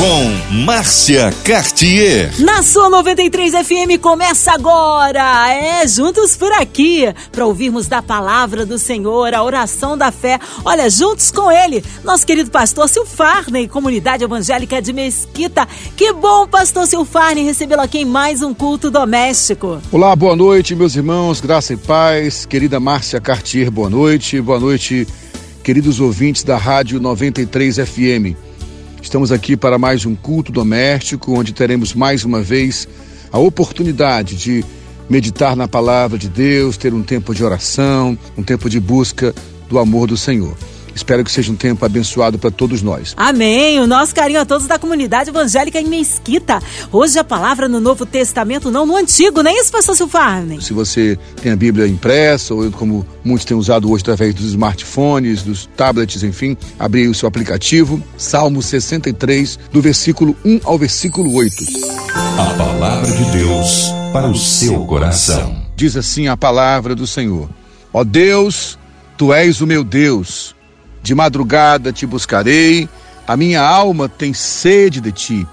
com Márcia Cartier. Na sua 93 FM começa agora. É juntos por aqui para ouvirmos da palavra do Senhor, a oração da fé. Olha, juntos com ele, nosso querido pastor Silfarney, comunidade evangélica de Mesquita. Que bom, pastor Silfarney, recebê-lo aqui em mais um culto doméstico. Olá, boa noite, meus irmãos, graça e paz. Querida Márcia Cartier, boa noite. Boa noite, queridos ouvintes da Rádio 93 FM. Estamos aqui para mais um culto doméstico, onde teremos mais uma vez a oportunidade de meditar na palavra de Deus, ter um tempo de oração, um tempo de busca do amor do Senhor. Espero que seja um tempo abençoado para todos nós. Amém. O nosso carinho a todos da comunidade evangélica em Mesquita. Hoje a palavra no Novo Testamento, não no Antigo, nem é isso, pastor Silfarne? Se você tem a Bíblia impressa, ou como muitos têm usado hoje através dos smartphones, dos tablets, enfim, abrir o seu aplicativo. Salmo 63, do versículo 1 ao versículo 8. A palavra de Deus para o seu coração. Diz assim a palavra do Senhor: Ó Deus, tu és o meu Deus de madrugada te buscarei, a minha alma tem sede de ti.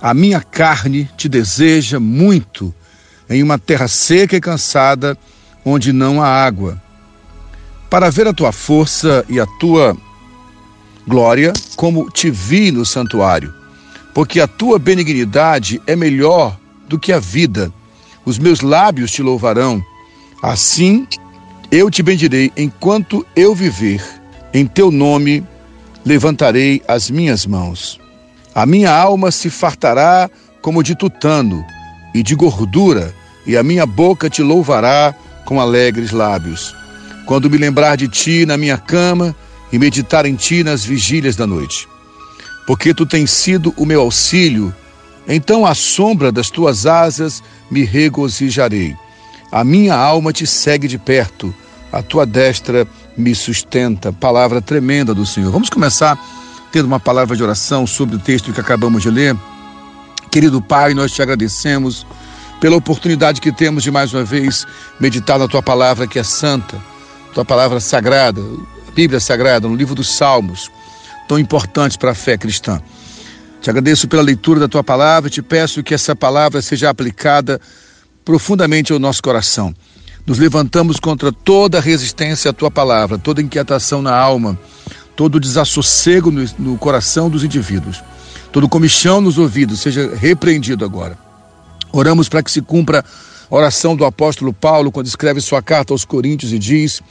A minha carne te deseja muito, em uma terra seca e cansada, onde não há água. Para ver a tua força e a tua glória, como te vi no santuário, porque a tua benignidade é melhor do que a vida. Os meus lábios te louvarão. Assim eu te bendirei enquanto eu viver em teu nome levantarei as minhas mãos. A minha alma se fartará como de tutano e de gordura, e a minha boca te louvará com alegres lábios. Quando me lembrar de ti na minha cama e meditar em ti nas vigílias da noite. Porque tu tens sido o meu auxílio, então à sombra das tuas asas me regozijarei. A minha alma te segue de perto, a tua destra me sustenta. Palavra tremenda do Senhor. Vamos começar tendo uma palavra de oração sobre o texto que acabamos de ler. Querido Pai, nós te agradecemos pela oportunidade que temos de mais uma vez meditar na tua palavra que é santa, tua palavra sagrada, Bíblia sagrada, no livro dos Salmos, tão importante para a fé cristã. Te agradeço pela leitura da tua palavra e te peço que essa palavra seja aplicada profundamente ao nosso coração nos levantamos contra toda resistência à tua palavra, toda inquietação na alma, todo desassossego no, no coração dos indivíduos, todo comichão nos ouvidos, seja repreendido agora. Oramos para que se cumpra a oração do apóstolo Paulo quando escreve sua carta aos Coríntios e diz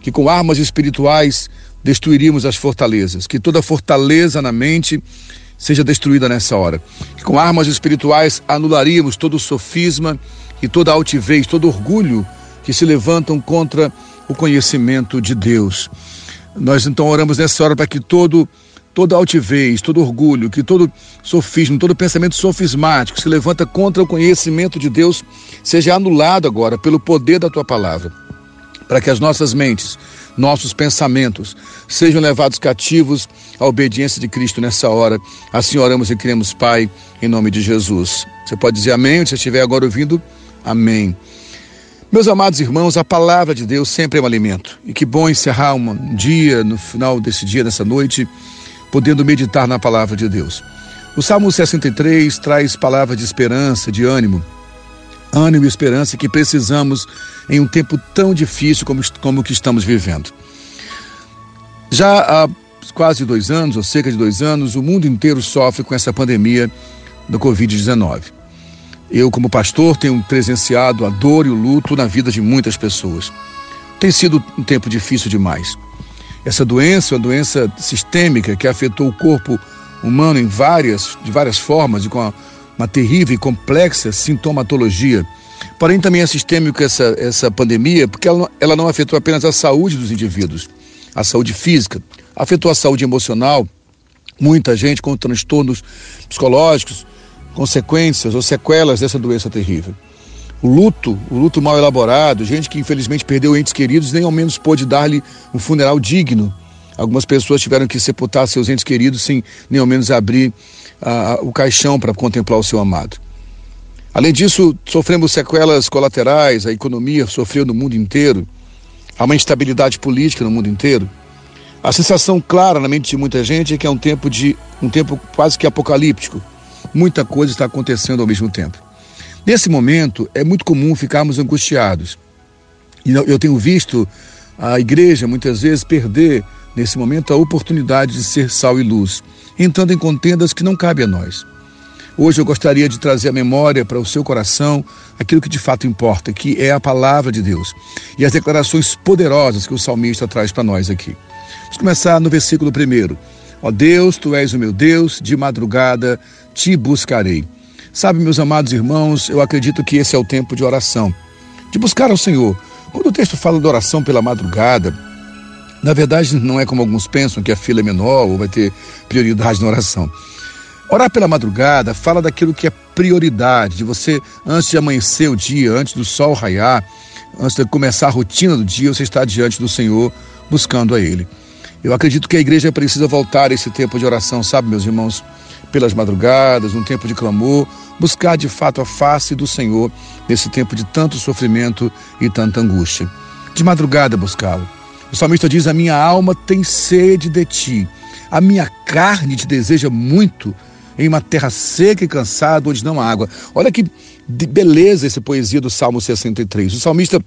que com armas espirituais destruiríamos as fortalezas, que toda fortaleza na mente seja destruída nessa hora, que com armas espirituais anularíamos todo sofisma e toda altivez, todo orgulho que se levantam contra o conhecimento de Deus. Nós então oramos nessa hora para que todo toda altivez, todo orgulho, que todo sofismo, todo pensamento sofismático se levanta contra o conhecimento de Deus seja anulado agora pelo poder da tua palavra, para que as nossas mentes, nossos pensamentos sejam levados cativos à obediência de Cristo nessa hora. Assim oramos e queremos, Pai, em nome de Jesus. Você pode dizer amém, se estiver agora ouvindo, amém. Meus amados irmãos, a palavra de Deus sempre é um alimento. E que bom encerrar um dia, no final desse dia, dessa noite, podendo meditar na palavra de Deus. O Salmo 63 traz palavras de esperança, de ânimo. Ânimo e esperança que precisamos em um tempo tão difícil como, como o que estamos vivendo. Já há quase dois anos, ou cerca de dois anos, o mundo inteiro sofre com essa pandemia do Covid-19. Eu, como pastor, tenho presenciado a dor e o luto na vida de muitas pessoas. Tem sido um tempo difícil demais. Essa doença é uma doença sistêmica que afetou o corpo humano em várias, de várias formas e com uma, uma terrível e complexa sintomatologia. Porém, também é sistêmica essa, essa pandemia porque ela, ela não afetou apenas a saúde dos indivíduos, a saúde física, afetou a saúde emocional. Muita gente com transtornos psicológicos, consequências ou sequelas dessa doença terrível. O luto, o luto mal elaborado, gente que infelizmente perdeu entes queridos nem ao menos pôde dar-lhe um funeral digno. Algumas pessoas tiveram que sepultar seus entes queridos sem nem ao menos abrir uh, o caixão para contemplar o seu amado. Além disso, sofremos sequelas colaterais, a economia sofreu no mundo inteiro, há uma instabilidade política no mundo inteiro. A sensação clara na mente de muita gente é que é um tempo de um tempo quase que apocalíptico. Muita coisa está acontecendo ao mesmo tempo. Nesse momento, é muito comum ficarmos angustiados. E eu tenho visto a igreja muitas vezes perder nesse momento a oportunidade de ser sal e luz, entrando em contendas que não cabe a nós. Hoje eu gostaria de trazer a memória para o seu coração aquilo que de fato importa, que é a palavra de Deus e as declarações poderosas que o salmista traz para nós aqui. Vamos começar no versículo primeiro. Ó Deus, tu és o meu Deus, de madrugada te buscarei. Sabe, meus amados irmãos, eu acredito que esse é o tempo de oração, de buscar ao Senhor. Quando o texto fala de oração pela madrugada, na verdade não é como alguns pensam que a fila é menor ou vai ter prioridade na oração. Orar pela madrugada fala daquilo que é prioridade, de você, antes de amanhecer o dia, antes do sol raiar, antes de começar a rotina do dia, você está diante do Senhor, buscando a Ele. Eu acredito que a igreja precisa voltar a esse tempo de oração, sabe, meus irmãos? Pelas madrugadas, um tempo de clamor, buscar de fato a face do Senhor nesse tempo de tanto sofrimento e tanta angústia. De madrugada buscá-lo. O salmista diz: A minha alma tem sede de ti, a minha carne te deseja muito em uma terra seca e cansada, onde não há água. Olha que beleza essa poesia do Salmo 63. O salmista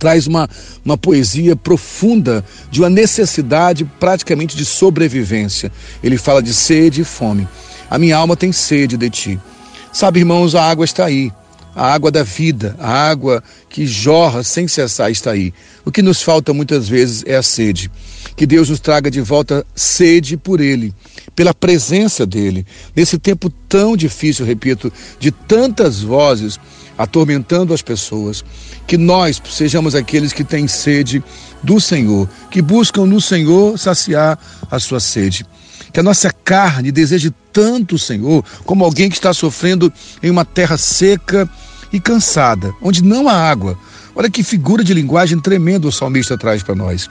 traz uma, uma poesia profunda de uma necessidade praticamente de sobrevivência. Ele fala de sede e fome. A minha alma tem sede de ti. Sabe, irmãos, a água está aí. A água da vida, a água que jorra sem cessar está aí. O que nos falta muitas vezes é a sede. Que Deus nos traga de volta sede por Ele, pela presença dEle. Nesse tempo tão difícil, repito, de tantas vozes atormentando as pessoas, que nós sejamos aqueles que têm sede do Senhor, que buscam no Senhor saciar a sua sede. Que a nossa carne deseje tanto o Senhor como alguém que está sofrendo em uma terra seca e cansada, onde não há água. Olha que figura de linguagem tremenda o salmista traz para nós.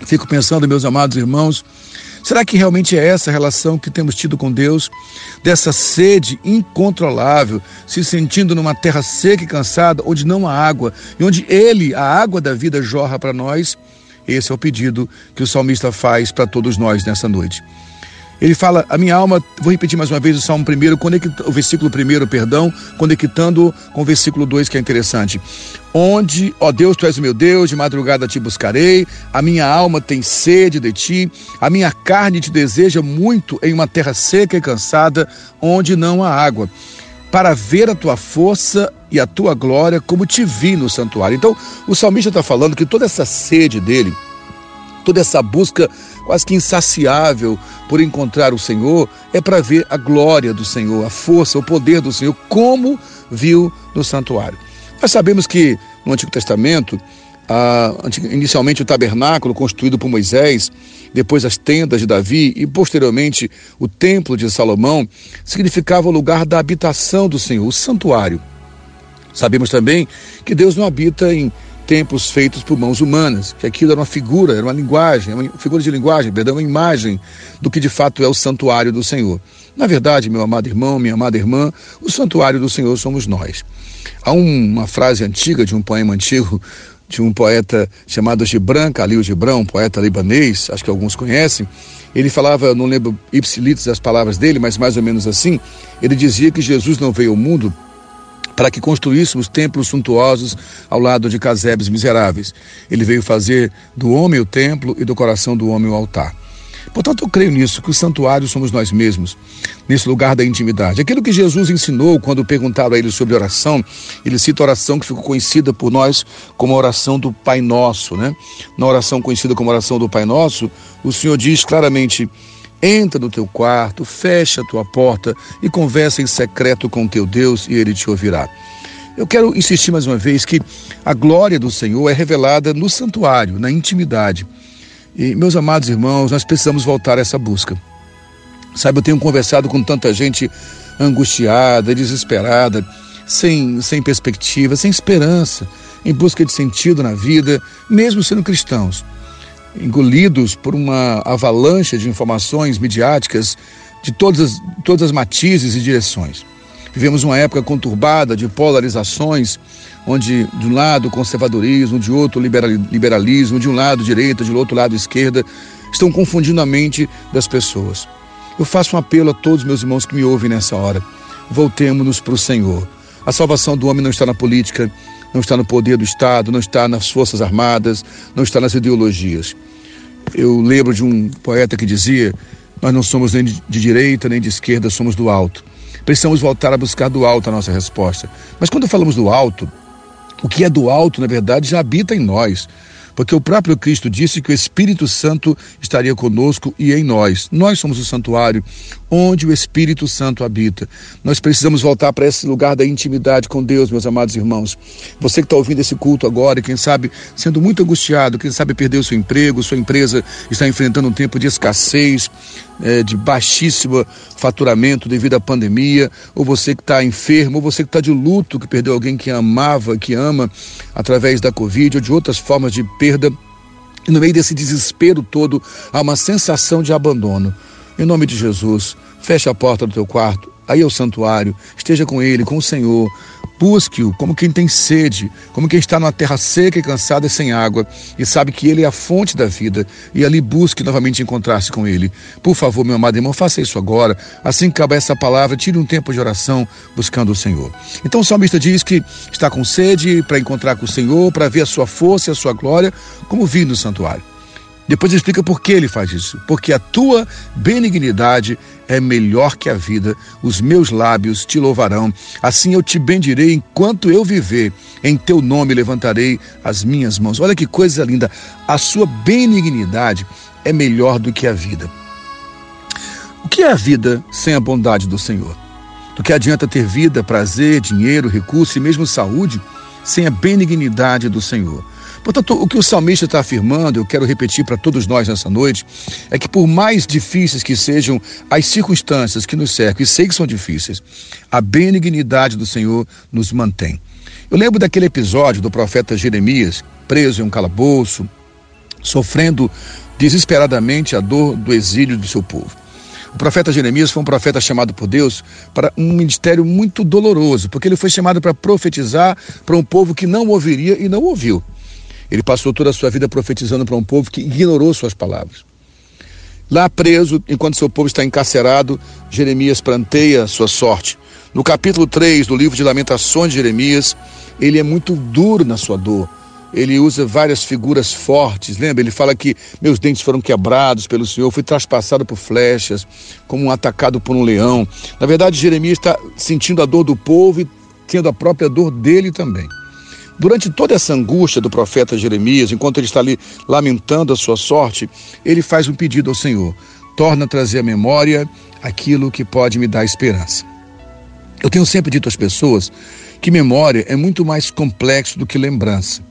Fico pensando, meus amados irmãos, será que realmente é essa relação que temos tido com Deus? Dessa sede incontrolável, se sentindo numa terra seca e cansada, onde não há água, e onde Ele, a água da vida, jorra para nós? Esse é o pedido que o salmista faz para todos nós nessa noite. Ele fala, a minha alma, vou repetir mais uma vez o Salmo 1, o versículo 1, perdão, conectando com o versículo 2, que é interessante. Onde, ó Deus, tu és o meu Deus, de madrugada te buscarei, a minha alma tem sede de ti, a minha carne te deseja muito em uma terra seca e cansada, onde não há água para ver a tua força e a tua glória, como te vi no santuário. Então, o salmista está falando que toda essa sede dele, toda essa busca quase que insaciável por encontrar o Senhor, é para ver a glória do Senhor, a força, o poder do Senhor, como viu no santuário. Nós sabemos que no Antigo Testamento, inicialmente o tabernáculo construído por Moisés, depois as tendas de Davi e posteriormente o templo de Salomão, significava o lugar da habitação do Senhor, o santuário. Sabemos também que Deus não habita em templos feitos por mãos humanas, que aquilo era uma figura, era uma linguagem, uma figura de linguagem, perdão, uma imagem do que de fato é o santuário do Senhor. Na verdade, meu amado irmão, minha amada irmã, o santuário do Senhor somos nós. Há uma frase antiga de um poema antigo de um poeta chamado Gibran Khalil Gibran, um poeta libanês, acho que alguns conhecem. Ele falava, não lembro ipsilites as palavras dele, mas mais ou menos assim, ele dizia que Jesus não veio ao mundo para que construíssemos templos suntuosos ao lado de casebres miseráveis. Ele veio fazer do homem o templo e do coração do homem o altar. Portanto, eu creio nisso, que o santuário somos nós mesmos, nesse lugar da intimidade. Aquilo que Jesus ensinou quando perguntaram a ele sobre oração, ele cita a oração que ficou conhecida por nós como a oração do Pai Nosso, né? Na oração conhecida como oração do Pai Nosso, o Senhor diz claramente: Entra no teu quarto, fecha a tua porta e conversa em secreto com teu Deus e ele te ouvirá. Eu quero insistir mais uma vez que a glória do Senhor é revelada no santuário, na intimidade. E, meus amados irmãos, nós precisamos voltar a essa busca. Sabe, eu tenho conversado com tanta gente angustiada, desesperada, sem, sem perspectiva, sem esperança, em busca de sentido na vida, mesmo sendo cristãos engolidos por uma avalanche de informações midiáticas de todas as, todas as matizes e direções. Vivemos uma época conturbada de polarizações, onde de um lado conservadorismo, de outro liberalismo, de um lado direita, de outro lado esquerda, estão confundindo a mente das pessoas. Eu faço um apelo a todos meus irmãos que me ouvem nessa hora. Voltemos-nos para o Senhor. A salvação do homem não está na política, não está no poder do Estado, não está nas forças armadas, não está nas ideologias. Eu lembro de um poeta que dizia: Nós não somos nem de direita nem de esquerda, somos do alto. Precisamos voltar a buscar do alto a nossa resposta. Mas quando falamos do alto, o que é do alto, na verdade, já habita em nós porque o próprio Cristo disse que o Espírito Santo estaria conosco e em nós. Nós somos o santuário onde o Espírito Santo habita. Nós precisamos voltar para esse lugar da intimidade com Deus, meus amados irmãos. Você que está ouvindo esse culto agora, quem sabe sendo muito angustiado, quem sabe perdeu seu emprego, sua empresa está enfrentando um tempo de escassez, é, de baixíssimo faturamento devido à pandemia, ou você que está enfermo, ou você que está de luto, que perdeu alguém que amava, que ama através da Covid, ou de outras formas de. E no meio desse desespero todo, há uma sensação de abandono. Em nome de Jesus, feche a porta do teu quarto, aí o santuário, esteja com ele, com o Senhor, Busque-o como quem tem sede, como quem está numa terra seca e cansada e sem água, e sabe que Ele é a fonte da vida, e ali busque novamente encontrar-se com Ele. Por favor, meu amado irmão, faça isso agora. Assim que acabar essa palavra, tire um tempo de oração buscando o Senhor. Então o salmista diz que está com sede para encontrar com o Senhor, para ver a sua força e a sua glória, como vi no santuário. Depois explica por que ele faz isso. Porque a tua benignidade é melhor que a vida, os meus lábios te louvarão. Assim eu te bendirei enquanto eu viver. Em teu nome levantarei as minhas mãos. Olha que coisa linda. A sua benignidade é melhor do que a vida. O que é a vida sem a bondade do Senhor? Do que adianta ter vida, prazer, dinheiro, recurso e mesmo saúde sem a benignidade do Senhor? Portanto, o que o salmista está afirmando, eu quero repetir para todos nós nessa noite, é que por mais difíceis que sejam as circunstâncias que nos cercam, e sei que são difíceis, a benignidade do Senhor nos mantém. Eu lembro daquele episódio do profeta Jeremias, preso em um calabouço, sofrendo desesperadamente a dor do exílio do seu povo. O profeta Jeremias foi um profeta chamado por Deus para um ministério muito doloroso, porque ele foi chamado para profetizar para um povo que não ouviria e não ouviu. Ele passou toda a sua vida profetizando para um povo que ignorou suas palavras. Lá preso, enquanto seu povo está encarcerado, Jeremias planteia sua sorte. No capítulo 3 do livro de Lamentações de Jeremias, ele é muito duro na sua dor. Ele usa várias figuras fortes, lembra? Ele fala que meus dentes foram quebrados pelo Senhor, fui traspassado por flechas, como um atacado por um leão. Na verdade, Jeremias está sentindo a dor do povo e tendo a própria dor dele também. Durante toda essa angústia do profeta Jeremias, enquanto ele está ali lamentando a sua sorte, ele faz um pedido ao Senhor: torna a trazer à memória aquilo que pode me dar esperança. Eu tenho sempre dito às pessoas que memória é muito mais complexo do que lembrança.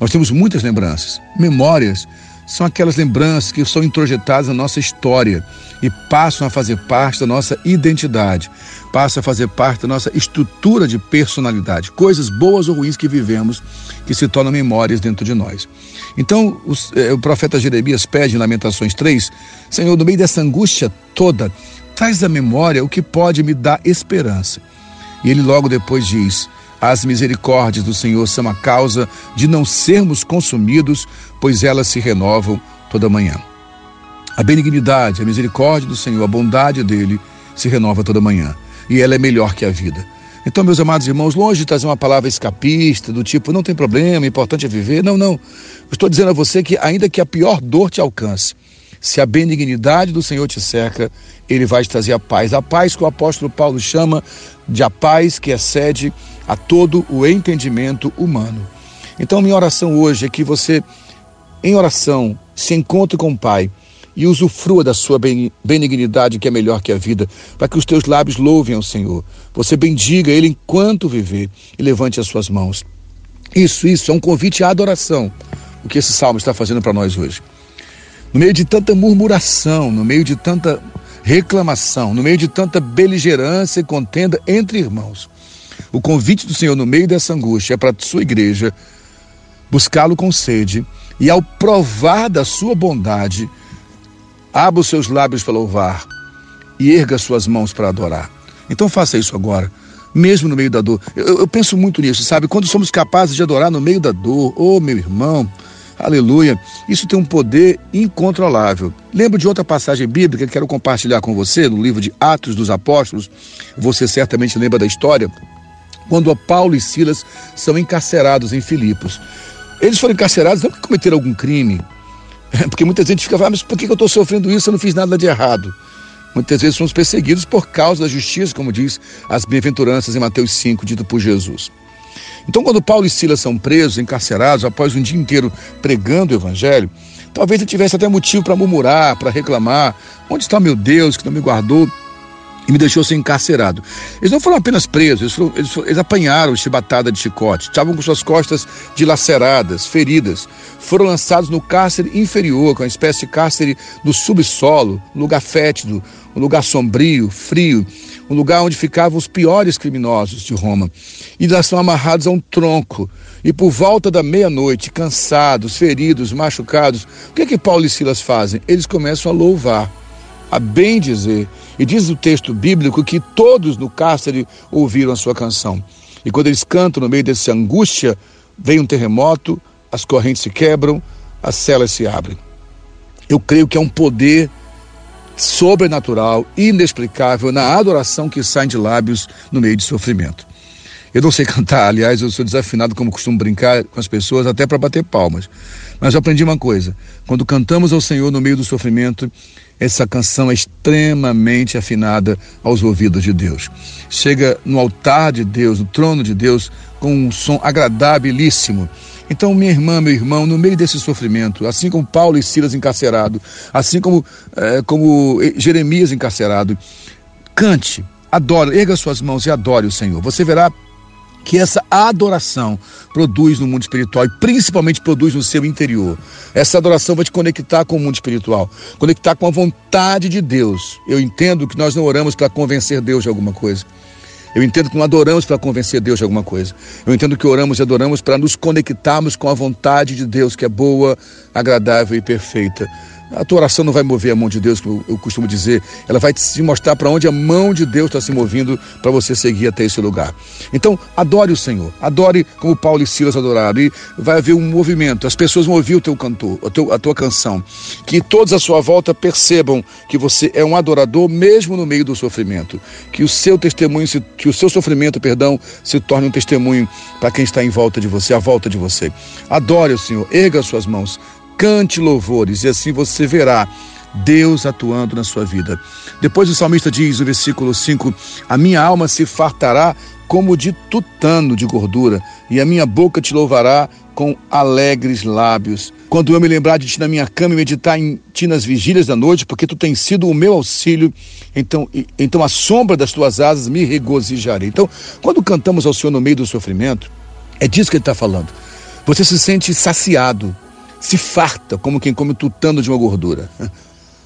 Nós temos muitas lembranças. Memórias são aquelas lembranças que são introjetadas na nossa história e passam a fazer parte da nossa identidade passa a fazer parte da nossa estrutura de personalidade, coisas boas ou ruins que vivemos que se tornam memórias dentro de nós. Então, os, eh, o profeta Jeremias pede em Lamentações 3: Senhor, no meio dessa angústia toda, traz à memória o que pode me dar esperança. E ele logo depois diz: As misericórdias do Senhor são a causa de não sermos consumidos, pois elas se renovam toda manhã. A benignidade, a misericórdia do Senhor, a bondade dele se renova toda manhã e ela é melhor que a vida. Então, meus amados irmãos, longe de trazer uma palavra escapista, do tipo, não tem problema, importante é viver. Não, não. Estou dizendo a você que, ainda que a pior dor te alcance, se a benignidade do Senhor te cerca, ele vai te trazer a paz. A paz que o apóstolo Paulo chama de a paz que excede a todo o entendimento humano. Então, minha oração hoje é que você, em oração, se encontre com o Pai e usufrua da sua benignidade, que é melhor que a vida, para que os teus lábios louvem ao Senhor. Você bendiga Ele enquanto viver e levante as suas mãos. Isso, isso é um convite à adoração, o que esse salmo está fazendo para nós hoje. No meio de tanta murmuração, no meio de tanta reclamação, no meio de tanta beligerância e contenda entre irmãos, o convite do Senhor no meio dessa angústia é para a sua igreja buscá-lo com sede e ao provar da sua bondade, Abra os seus lábios para louvar e erga suas mãos para adorar. Então faça isso agora. mesmo no meio da dor. Eu, eu, penso muito nisso, sabe? Quando somos capazes de adorar no meio da dor, oh meu irmão, aleluia, isso tem um poder incontrolável. Lembro de outra passagem bíblica que quero compartilhar com você, no livro de Atos dos Apóstolos. Você certamente lembra da história, quando Paulo e Silas são encarcerados em Filipos. Eles foram encarcerados não porque cometeram algum crime, porque muita gente fica ah, mas por que eu estou sofrendo isso? Eu não fiz nada de errado. Muitas vezes somos perseguidos por causa da justiça, como diz as bem-aventuranças em Mateus 5, dito por Jesus. Então, quando Paulo e Silas são presos, encarcerados, após um dia inteiro pregando o evangelho, talvez ele tivesse até motivo para murmurar, para reclamar: onde está meu Deus que não me guardou me deixou ser encarcerado. Eles não foram apenas presos, eles, foram, eles, eles apanharam chibatada de chicote, estavam com suas costas dilaceradas, feridas. Foram lançados no cárcere inferior, que é uma espécie de cárcere no subsolo, um lugar fétido, um lugar sombrio, frio, um lugar onde ficavam os piores criminosos de Roma. E eles são amarrados a um tronco. E por volta da meia-noite, cansados, feridos, machucados, o que é que Paulo e Silas fazem? Eles começam a louvar a bem dizer. E diz o texto bíblico que todos no cárcere ouviram a sua canção. E quando eles cantam no meio dessa angústia, vem um terremoto, as correntes se quebram, as celas se abrem. Eu creio que é um poder sobrenatural, inexplicável na adoração que sai de lábios no meio de sofrimento. Eu não sei cantar, aliás, eu sou desafinado como costumo brincar com as pessoas, até para bater palmas. Mas eu aprendi uma coisa: quando cantamos ao Senhor no meio do sofrimento, essa canção é extremamente afinada aos ouvidos de Deus. Chega no altar de Deus, no trono de Deus, com um som agradabilíssimo. Então, minha irmã, meu irmão, no meio desse sofrimento, assim como Paulo e Silas encarcerados, assim como, é, como Jeremias encarcerado, cante, adore, erga suas mãos e adore o Senhor. Você verá que essa adoração produz no mundo espiritual e principalmente produz no seu interior. Essa adoração vai te conectar com o mundo espiritual, conectar com a vontade de Deus. Eu entendo que nós não oramos para convencer Deus de alguma coisa. Eu entendo que não adoramos para convencer Deus de alguma coisa. Eu entendo que oramos e adoramos para nos conectarmos com a vontade de Deus, que é boa, agradável e perfeita. A tua oração não vai mover a mão de Deus, como eu costumo dizer. Ela vai te mostrar para onde a mão de Deus está se movendo para você seguir até esse lugar. Então, adore o Senhor. Adore como Paulo e Silas adoraram. E vai haver um movimento. As pessoas vão ouvir o teu cantor, a, a tua canção. Que todos à sua volta percebam que você é um adorador mesmo no meio do sofrimento. Que o seu testemunho, que o seu sofrimento, perdão, se torne um testemunho para quem está em volta de você, à volta de você. Adore o Senhor. Erga as suas mãos cante louvores, e assim você verá Deus atuando na sua vida. Depois o salmista diz no versículo 5: A minha alma se fartará como de tutano de gordura, e a minha boca te louvará com alegres lábios. Quando eu me lembrar de ti na minha cama e meditar em ti nas vigílias da noite, porque tu tens sido o meu auxílio, então, então a sombra das tuas asas me regozijarei. Então, quando cantamos ao Senhor no meio do sofrimento, é disso que ele está falando. Você se sente saciado, se farta como quem come tutano de uma gordura.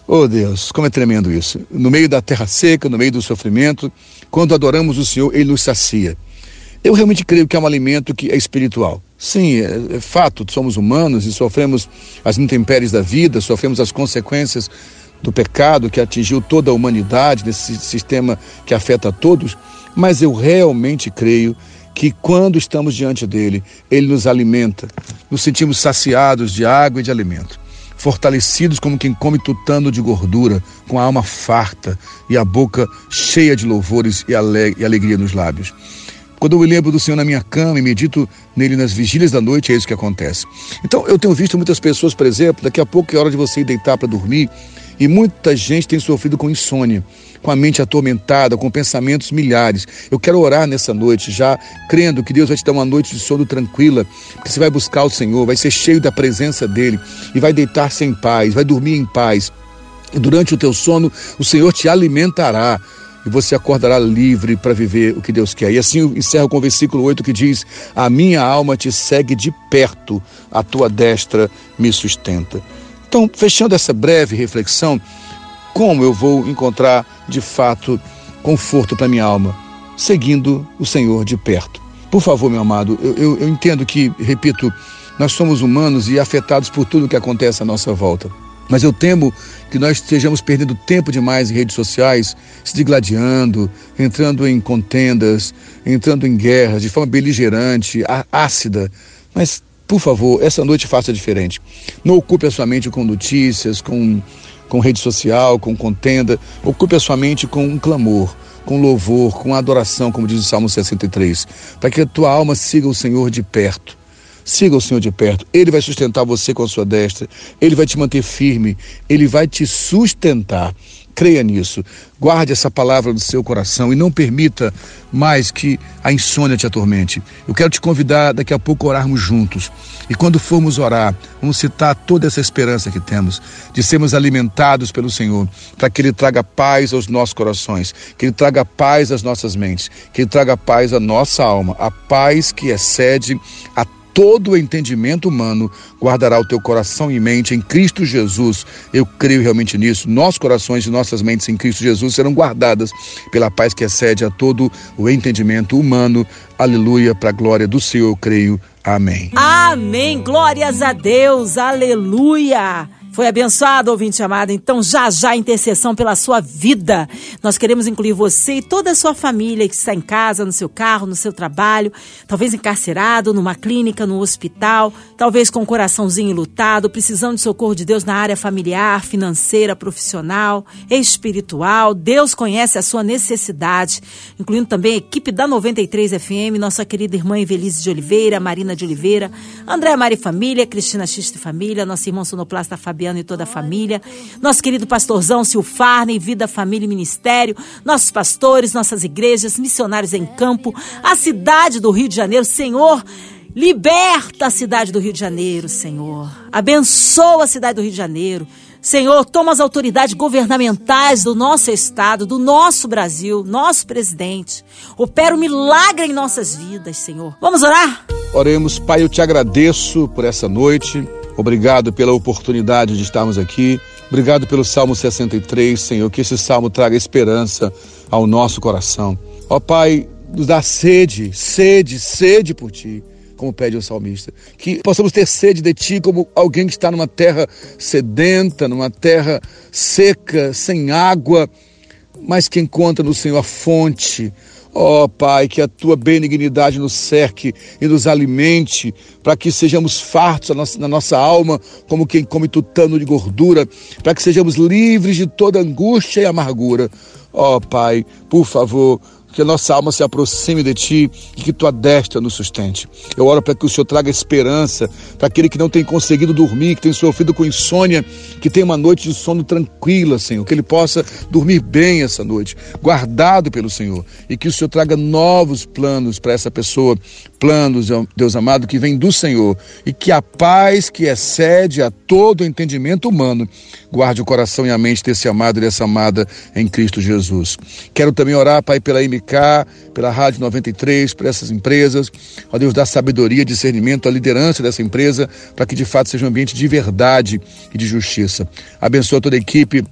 Oh Deus, como é tremendo isso. No meio da terra seca, no meio do sofrimento, quando adoramos o Senhor, Ele nos sacia. Eu realmente creio que é um alimento que é espiritual. Sim, é, é fato, somos humanos e sofremos as intempéries da vida, sofremos as consequências do pecado que atingiu toda a humanidade, nesse sistema que afeta a todos, mas eu realmente creio que quando estamos diante dele, ele nos alimenta, nos sentimos saciados de água e de alimento, fortalecidos como quem come tutano de gordura, com a alma farta e a boca cheia de louvores e, e alegria nos lábios. Quando eu me lembro do Senhor na minha cama e medito nele nas vigílias da noite, é isso que acontece. Então, eu tenho visto muitas pessoas, por exemplo, daqui a pouco é hora de você ir deitar para dormir, e muita gente tem sofrido com insônia com a mente atormentada, com pensamentos milhares. Eu quero orar nessa noite, já crendo que Deus vai te dar uma noite de sono tranquila, que você vai buscar o Senhor, vai ser cheio da presença dEle e vai deitar-se em paz, vai dormir em paz. E durante o teu sono, o Senhor te alimentará e você acordará livre para viver o que Deus quer. E assim eu encerro com o versículo 8 que diz: A minha alma te segue de perto, a tua destra me sustenta. Então, fechando essa breve reflexão, como eu vou encontrar de fato conforto para minha alma? Seguindo o Senhor de perto. Por favor, meu amado, eu, eu, eu entendo que, repito, nós somos humanos e afetados por tudo que acontece à nossa volta. Mas eu temo que nós estejamos perdendo tempo demais em redes sociais, se digladiando, entrando em contendas, entrando em guerras de forma beligerante, ácida. Mas, por favor, essa noite faça diferente. Não ocupe a sua mente com notícias, com, com rede social, com contenda. Ocupe a sua mente com um clamor, com louvor, com adoração, como diz o Salmo 63, para que a tua alma siga o Senhor de perto Siga o Senhor de perto. Ele vai sustentar você com a sua destra. Ele vai te manter firme. Ele vai te sustentar. Creia nisso. Guarde essa palavra no seu coração e não permita mais que a insônia te atormente. Eu quero te convidar daqui a pouco a orarmos juntos. E quando formos orar, vamos citar toda essa esperança que temos de sermos alimentados pelo Senhor, para que Ele traga paz aos nossos corações, que Ele traga paz às nossas mentes, que Ele traga paz à nossa alma, a paz que excede a todo o entendimento humano guardará o teu coração e mente em Cristo Jesus. Eu creio realmente nisso. Nossos corações e nossas mentes em Cristo Jesus serão guardadas pela paz que excede a todo o entendimento humano. Aleluia, para a glória do Senhor, eu creio. Amém. Amém. Glórias a Deus. Aleluia. Foi abençoado, ouvinte amado? Então, já já intercessão pela sua vida. Nós queremos incluir você e toda a sua família que está em casa, no seu carro, no seu trabalho, talvez encarcerado, numa clínica, no hospital, talvez com o um coraçãozinho lutado, precisando de socorro de Deus na área familiar, financeira, profissional, espiritual. Deus conhece a sua necessidade, incluindo também a equipe da 93 FM, nossa querida irmã Evelise de Oliveira, Marina de Oliveira, André Mari Família, Cristina Xiste Família, nossa irmã sonoplasta Fabiana Fabiano e toda a família, nosso querido pastorzão Silfarne, Vida, Família e Ministério, nossos pastores, nossas igrejas, missionários em campo, a cidade do Rio de Janeiro, Senhor. Liberta a cidade do Rio de Janeiro, Senhor. Abençoa a cidade do Rio de Janeiro. Senhor, toma as autoridades governamentais do nosso estado, do nosso Brasil, nosso presidente. Opera um milagre em nossas vidas, Senhor. Vamos orar? Oremos, Pai, eu te agradeço por essa noite. Obrigado pela oportunidade de estarmos aqui. Obrigado pelo Salmo 63, Senhor, que esse salmo traga esperança ao nosso coração. Ó Pai, nos dá sede, sede, sede por Ti, como pede o salmista. Que possamos ter sede de Ti como alguém que está numa terra sedenta, numa terra seca, sem água, mas que encontra no Senhor a fonte, Ó oh, Pai, que a tua benignidade nos cerque e nos alimente, para que sejamos fartos na nossa alma, como quem come tutano de gordura, para que sejamos livres de toda angústia e amargura. Ó oh, Pai, por favor, que a nossa alma se aproxime de Ti e que Tua destra nos sustente. Eu oro para que o Senhor traga esperança para aquele que não tem conseguido dormir, que tem sofrido com insônia, que tem uma noite de sono tranquila, Senhor, que ele possa dormir bem essa noite, guardado pelo Senhor, e que o Senhor traga novos planos para essa pessoa, planos, Deus amado, que vem do Senhor, e que a paz que excede a todo entendimento humano guarde o coração e a mente desse amado e dessa amada em Cristo Jesus. Quero também orar, Pai, pela MK pela Rádio 93, por essas empresas. Ó Deus, dá sabedoria, discernimento à liderança dessa empresa, para que de fato seja um ambiente de verdade e de justiça. Abençoa toda a equipe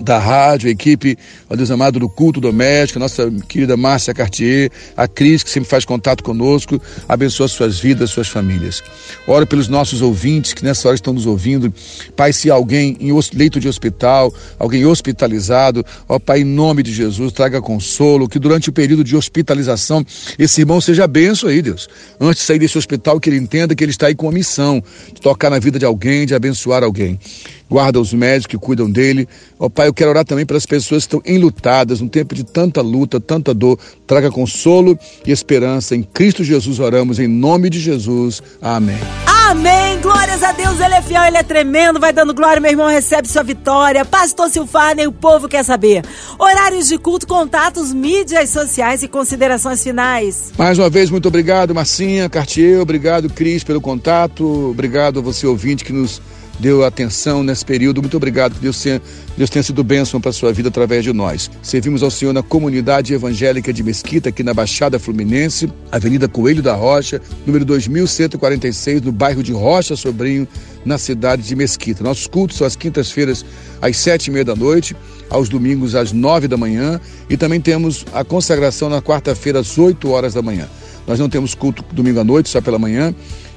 da rádio, a equipe, ó Deus amado, do culto doméstico, a nossa querida Márcia Cartier, a Cris, que sempre faz contato conosco, abençoa suas vidas, suas famílias. Oro pelos nossos ouvintes que nessa hora estão nos ouvindo. Pai, se alguém em leito de hospital, alguém hospitalizado, ó Pai, em nome de Jesus, traga consolo, que durante o período de hospitalização, esse irmão seja benção aí, Deus. Antes de sair desse hospital, que ele entenda que ele está aí com a missão de tocar na vida de alguém, de abençoar alguém guarda os médicos que cuidam dele. Ó oh, Pai, eu quero orar também pelas pessoas que estão enlutadas, num tempo de tanta luta, tanta dor. Traga consolo e esperança. Em Cristo Jesus oramos, em nome de Jesus. Amém. Amém. Glórias a Deus, ele é fiel, ele é tremendo. Vai dando glória, meu irmão, recebe sua vitória. Pastor Silfarne, o povo quer saber. Horários de culto, contatos, mídias sociais e considerações finais. Mais uma vez, muito obrigado, Marcinha, Cartier. Obrigado, Cris, pelo contato. Obrigado a você, ouvinte, que nos deu atenção nesse período. Muito obrigado, Deus tenha, Deus tenha sido bênção para a sua vida através de nós. Servimos ao Senhor na comunidade evangélica de Mesquita, aqui na Baixada Fluminense, Avenida Coelho da Rocha, número 2146, no bairro de Rocha Sobrinho, na cidade de Mesquita. Nossos cultos são às quintas-feiras, às sete e meia da noite, aos domingos, às nove da manhã, e também temos a consagração na quarta-feira, às oito horas da manhã. Nós não temos culto domingo à noite, só pela manhã,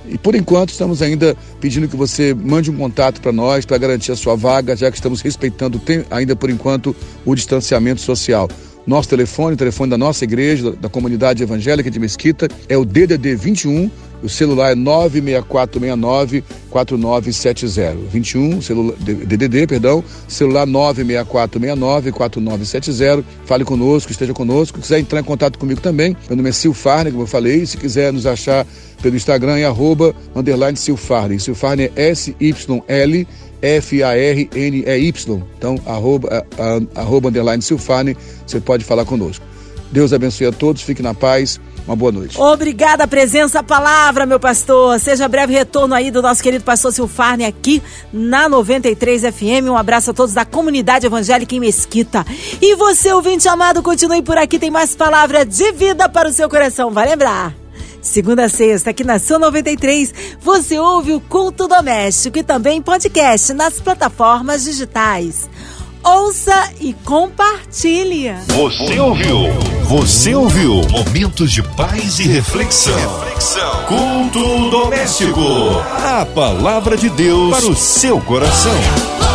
E por enquanto estamos ainda pedindo que você mande um contato para nós para garantir a sua vaga, já que estamos respeitando ainda por enquanto o distanciamento social. Nosso telefone, o telefone da nossa igreja, da comunidade evangélica de Mesquita, é o DDD 21 o celular é 96469 4970. 21, celular, DDD, perdão, celular 96469 4970. Fale conosco, esteja conosco. Se quiser entrar em contato comigo também, meu nome é Silfarne, como eu falei. Se quiser nos achar pelo Instagram, é arroba, underline Silfarne. Silfarne é S-Y-L F-A-R-N-E-Y. Então, arroba, arroba underline Silfarne, você pode falar conosco. Deus abençoe a todos, fique na paz. Uma boa noite. Obrigada presença, palavra, meu pastor. Seja breve retorno aí do nosso querido pastor Silfarne aqui na 93 FM. Um abraço a todos da comunidade evangélica em Mesquita. E você, ouvinte amado, continue por aqui. Tem mais palavra de vida para o seu coração. Vai lembrar. Segunda a sexta, aqui na São 93, você ouve o Culto Doméstico e também podcast nas plataformas digitais. Ouça e compartilhe. Você ouviu? Você ouviu? Momentos de paz e reflexão. reflexão. Culto doméstico. A palavra de Deus para o seu coração.